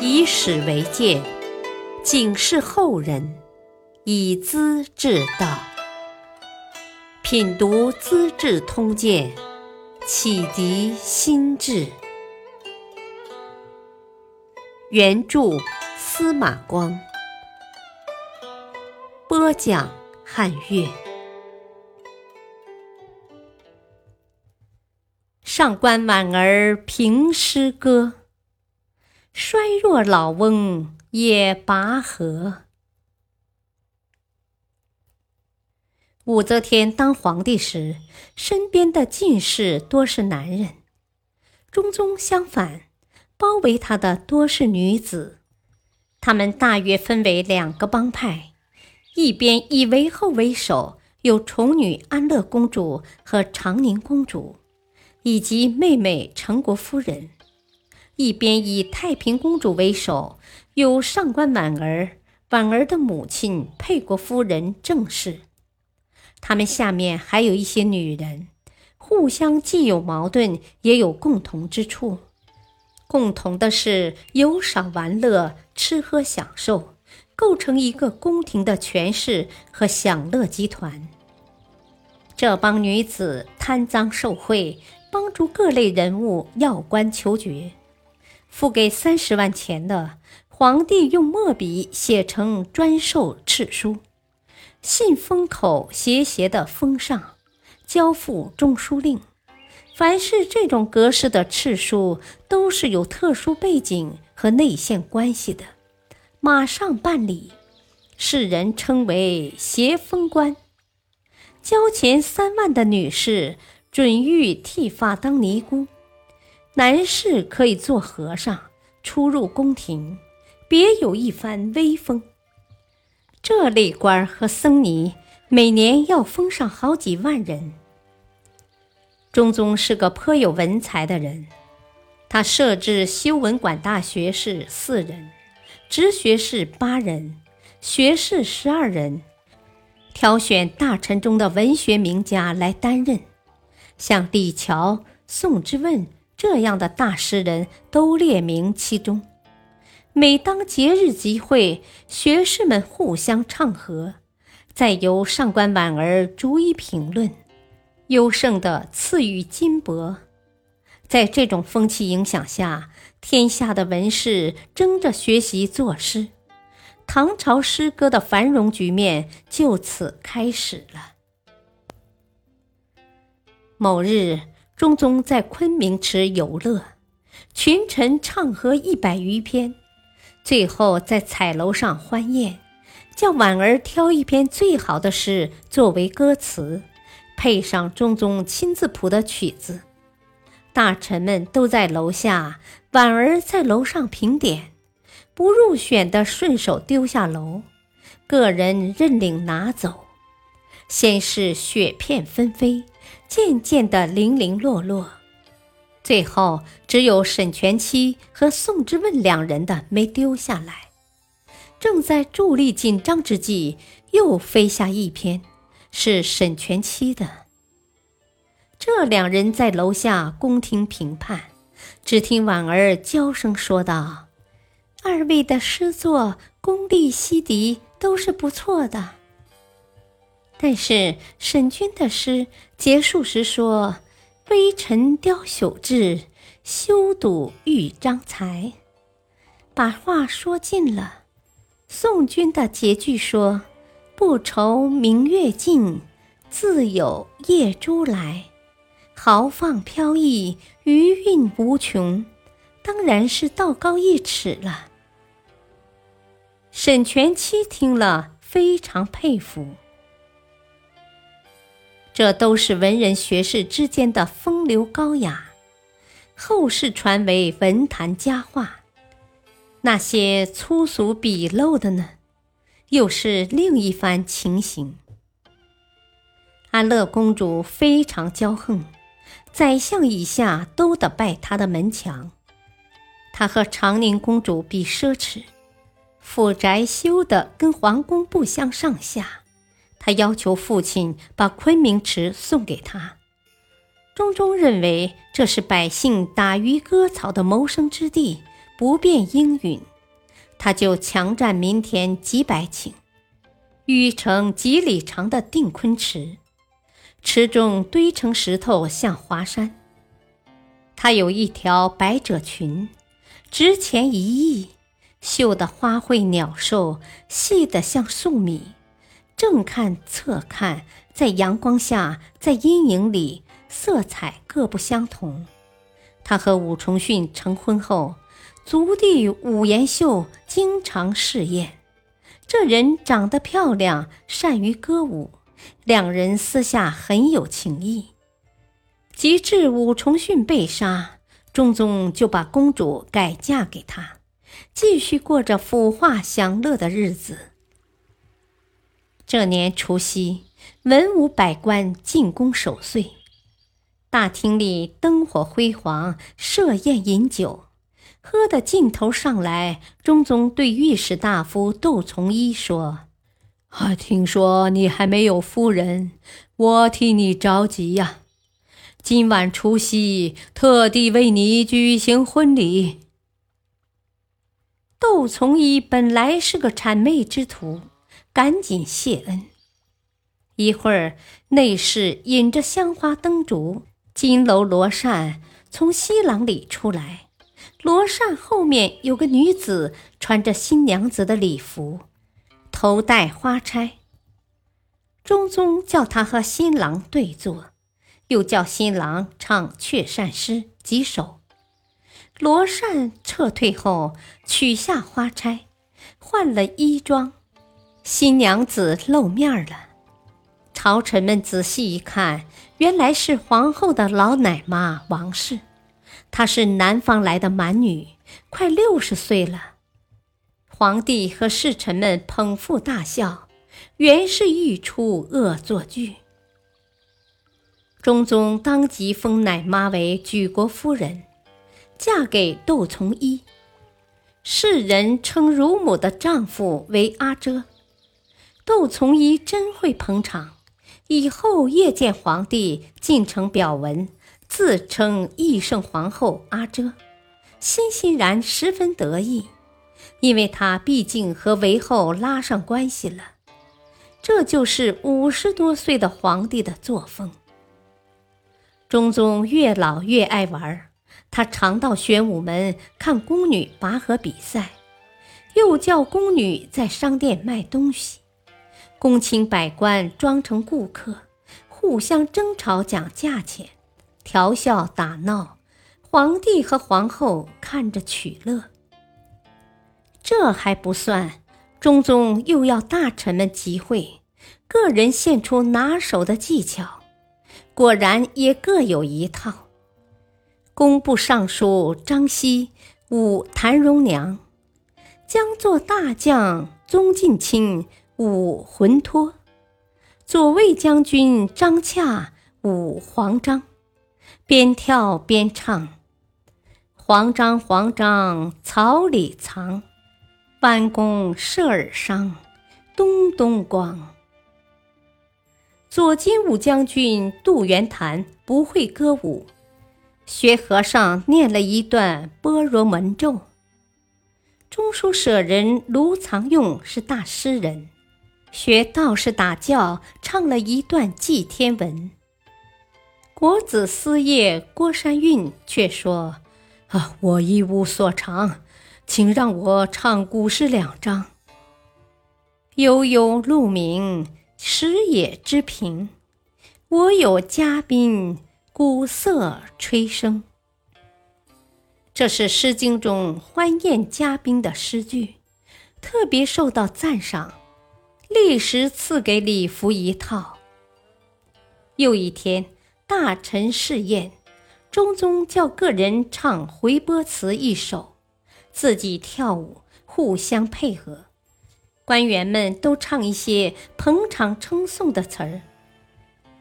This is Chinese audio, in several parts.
以史为鉴，警示后人，以资治道。品读《资治通鉴》，启迪心智。原著司马光，播讲汉乐。上官婉儿评诗歌，衰弱老翁也拔河。武则天当皇帝时，身边的进士多是男人；中宗相反，包围他的多是女子。他们大约分为两个帮派：一边以韦后为首，有宠女安乐公主和长宁公主。以及妹妹成国夫人，一边以太平公主为首，有上官婉儿、婉儿的母亲沛国夫人郑氏。他们下面还有一些女人，互相既有矛盾，也有共同之处。共同的是游赏玩乐、吃喝享受，构成一个宫廷的权势和享乐集团。这帮女子贪赃受贿。帮助各类人物要官求爵，付给三十万钱的皇帝用墨笔写成专授敕书，信封口斜斜的封上，交付中书令。凡是这种格式的敕书，都是有特殊背景和内线关系的，马上办理，世人称为斜封官。交钱三万的女士。准欲剃发当尼姑，男士可以做和尚，出入宫廷，别有一番威风。这类官和僧尼每年要封上好几万人。中宗是个颇有文才的人，他设置修文馆大学士四人，直学士八人，学士十二人，挑选大臣中的文学名家来担任。像李峤、宋之问这样的大诗人都列名其中。每当节日集会，学士们互相唱和，再由上官婉儿逐一评论，优胜的赐予金帛。在这种风气影响下，天下的文士争着学习作诗，唐朝诗歌的繁荣局面就此开始了。某日，中宗在昆明池游乐，群臣唱和一百余篇，最后在彩楼上欢宴，叫婉儿挑一篇最好的诗作为歌词，配上中宗亲自谱的曲子。大臣们都在楼下，婉儿在楼上评点，不入选的顺手丢下楼，个人认领拿走。先是雪片纷飞。渐渐的零零落落，最后只有沈全期和宋之问两人的没丢下来。正在助力紧张之际，又飞下一篇，是沈全期的。这两人在楼下宫廷评判，只听婉儿娇声说道：“二位的诗作功力悉敌，都是不错的。”但是沈君的诗结束时说：“微臣雕朽志，修睹豫章才。”把话说尽了。宋君的结句说：“不愁明月尽，自有夜珠来。豪放飘逸，余韵无穷。”当然是道高一尺了。沈佺期听了，非常佩服。这都是文人学士之间的风流高雅，后世传为文坛佳话。那些粗俗鄙陋的呢，又是另一番情形。安乐公主非常骄横，宰相以下都得拜她的门墙。她和长宁公主比奢侈，府宅修得跟皇宫不相上下。他要求父亲把昆明池送给他。中宗认为这是百姓打鱼割草的谋生之地，不便应允，他就强占民田几百顷，淤成几里长的定坤池，池中堆成石头像华山。他有一条百褶裙，值钱一亿，绣的花卉鸟兽细得像粟米，正看侧看，在阳光下，在阴影里，色彩各不相同。他和武重训成婚后，族弟武延秀经常试验。这人长得漂亮，善于歌舞，两人私下很有情谊。及至武重训被杀，中宗就把公主改嫁给他，继续过着腐化享乐的日子。这年除夕，文武百官进宫守岁。大厅里灯火辉煌，设宴饮酒，喝得劲头上来。中宗对御史大夫窦从一说：“啊，听说你还没有夫人，我替你着急呀。今晚除夕，特地为你举行婚礼。”窦从一本来是个谄媚之徒，赶紧谢恩。一会儿，内侍引着香花灯烛。金楼罗扇从西廊里出来，罗扇后面有个女子，穿着新娘子的礼服，头戴花钗。中宗叫他和新郎对坐，又叫新郎唱雀扇诗几首。罗扇撤退后，取下花钗，换了衣装，新娘子露面了。朝臣们仔细一看。原来是皇后的老奶妈王氏，她是南方来的蛮女，快六十岁了。皇帝和侍臣们捧腹大笑，原是欲出恶作剧。中宗当即封奶妈为举国夫人，嫁给窦从一，世人称乳母的丈夫为阿遮。窦从一真会捧场。以后夜见皇帝进呈表文，自称义圣皇后阿哲，欣欣然十分得意，因为他毕竟和韦后拉上关系了。这就是五十多岁的皇帝的作风。中宗越老越爱玩，他常到玄武门看宫女拔河比赛，又叫宫女在商店卖东西。公卿百官装成顾客，互相争吵讲价钱，调笑打闹，皇帝和皇后看着取乐。这还不算，中宗又要大臣们集会，个人献出拿手的技巧，果然也各有一套。工部尚书张熙舞谭荣娘，将做大将宗近卿。舞魂脱，左卫将军张洽舞黄章，边跳边唱：“黄章黄章草里藏，弯弓射耳伤，咚咚咣。”左金吾将军杜元谭不会歌舞，学和尚念了一段般若门咒。中书舍人卢藏用是大诗人。学道士打教，唱了一段祭天文。国子司业郭山运却说：“啊，我一无所长，请让我唱古诗两章。”悠悠鹿鸣，食野之苹。我有嘉宾，鼓瑟吹笙。这是《诗经》中欢宴嘉宾的诗句，特别受到赞赏。立时赐给礼服一套。又一天，大臣试宴，中宗叫个人唱回波词一首，自己跳舞，互相配合。官员们都唱一些捧场称颂的词儿，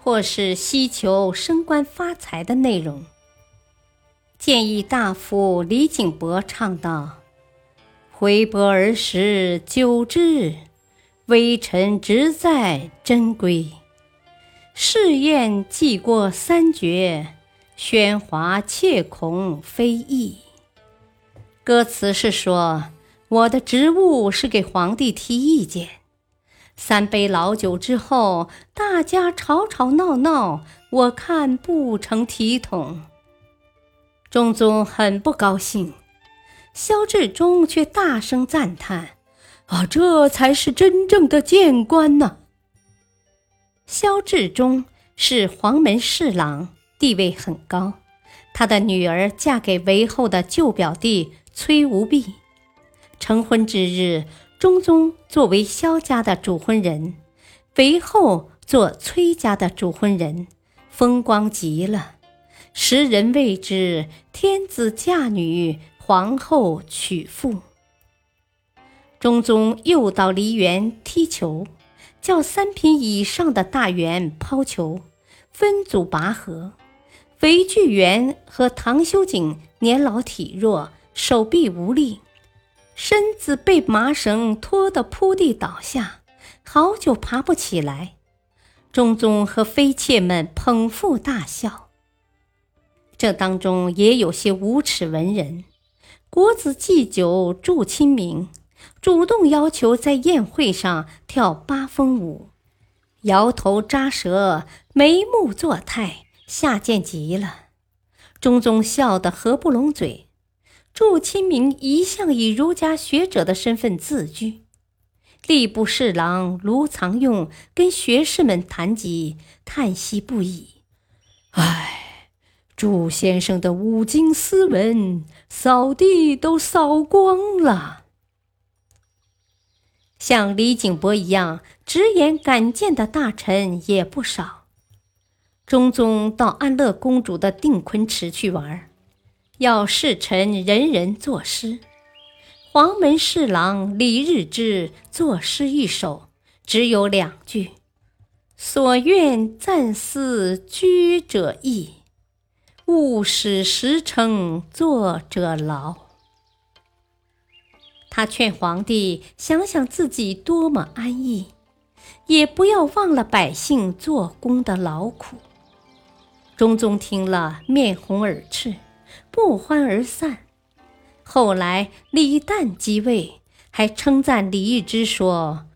或是希求升官发财的内容。建议大夫李景伯唱道：“回波儿时久之。”微臣直在真归，试宴既过三绝，喧哗切恐非议。歌词是说：“我的职务是给皇帝提意见。三杯老酒之后，大家吵吵闹闹，我看不成体统。”中宗很不高兴，萧志忠却大声赞叹：“啊，这才是真正的谏官呢！”萧志忠是黄门侍郎，地位很高。他的女儿嫁给韦后的旧表弟。崔无弼成婚之日，中宗作为萧家的主婚人，韦后做崔家的主婚人，风光极了。时人谓之“天子嫁女，皇后娶妇”。中宗又到梨园踢球，叫三品以上的大员抛球，分组拔河。韦巨源和唐修景年老体弱。手臂无力，身子被麻绳拖得扑地倒下，好久爬不起来。中宗和妃妾们捧腹大笑。这当中也有些无耻文人，国子祭酒祝清明，主动要求在宴会上跳八风舞，摇头扎舌，眉目作态，下贱极了。中宗笑得合不拢嘴。祝清明一向以儒家学者的身份自居，吏部侍郎卢藏用跟学士们谈及，叹息不已：“唉，祝先生的五经斯文，扫地都扫光了。”像李景伯一样直言敢谏的大臣也不少。中宗到安乐公主的定坤池去玩。要侍臣人人作诗，黄门侍郎李日之作诗一首，只有两句：“所愿暂思居者易，勿使时成作者劳。”他劝皇帝想想自己多么安逸，也不要忘了百姓做工的劳苦。中宗听了，面红耳赤。不欢而散。后来李旦即位，还称赞李义之说：“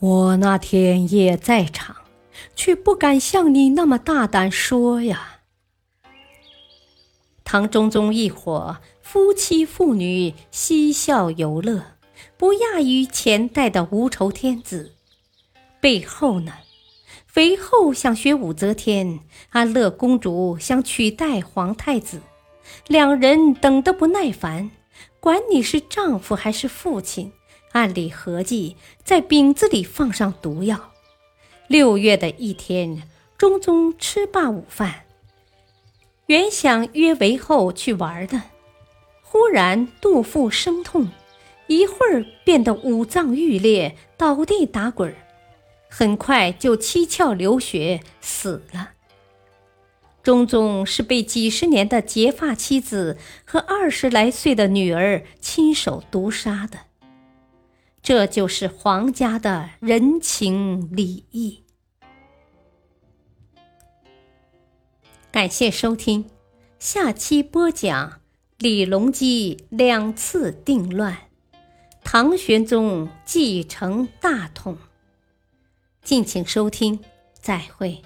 我那天也在场，却不敢像你那么大胆说呀。”唐中宗一伙夫妻妇女嬉笑游乐，不亚于前代的无仇天子。背后呢，韦后想学武则天，安乐公主想取代皇太子。两人等得不耐烦，管你是丈夫还是父亲，暗里合计在饼子里放上毒药。六月的一天，中宗吃罢午饭，原想约韦后去玩的，忽然肚腹生痛，一会儿变得五脏欲裂，倒地打滚很快就七窍流血死了。中宗是被几十年的结发妻子和二十来岁的女儿亲手毒杀的，这就是皇家的人情礼义。感谢收听，下期播讲李隆基两次定乱，唐玄宗继承大统。敬请收听，再会。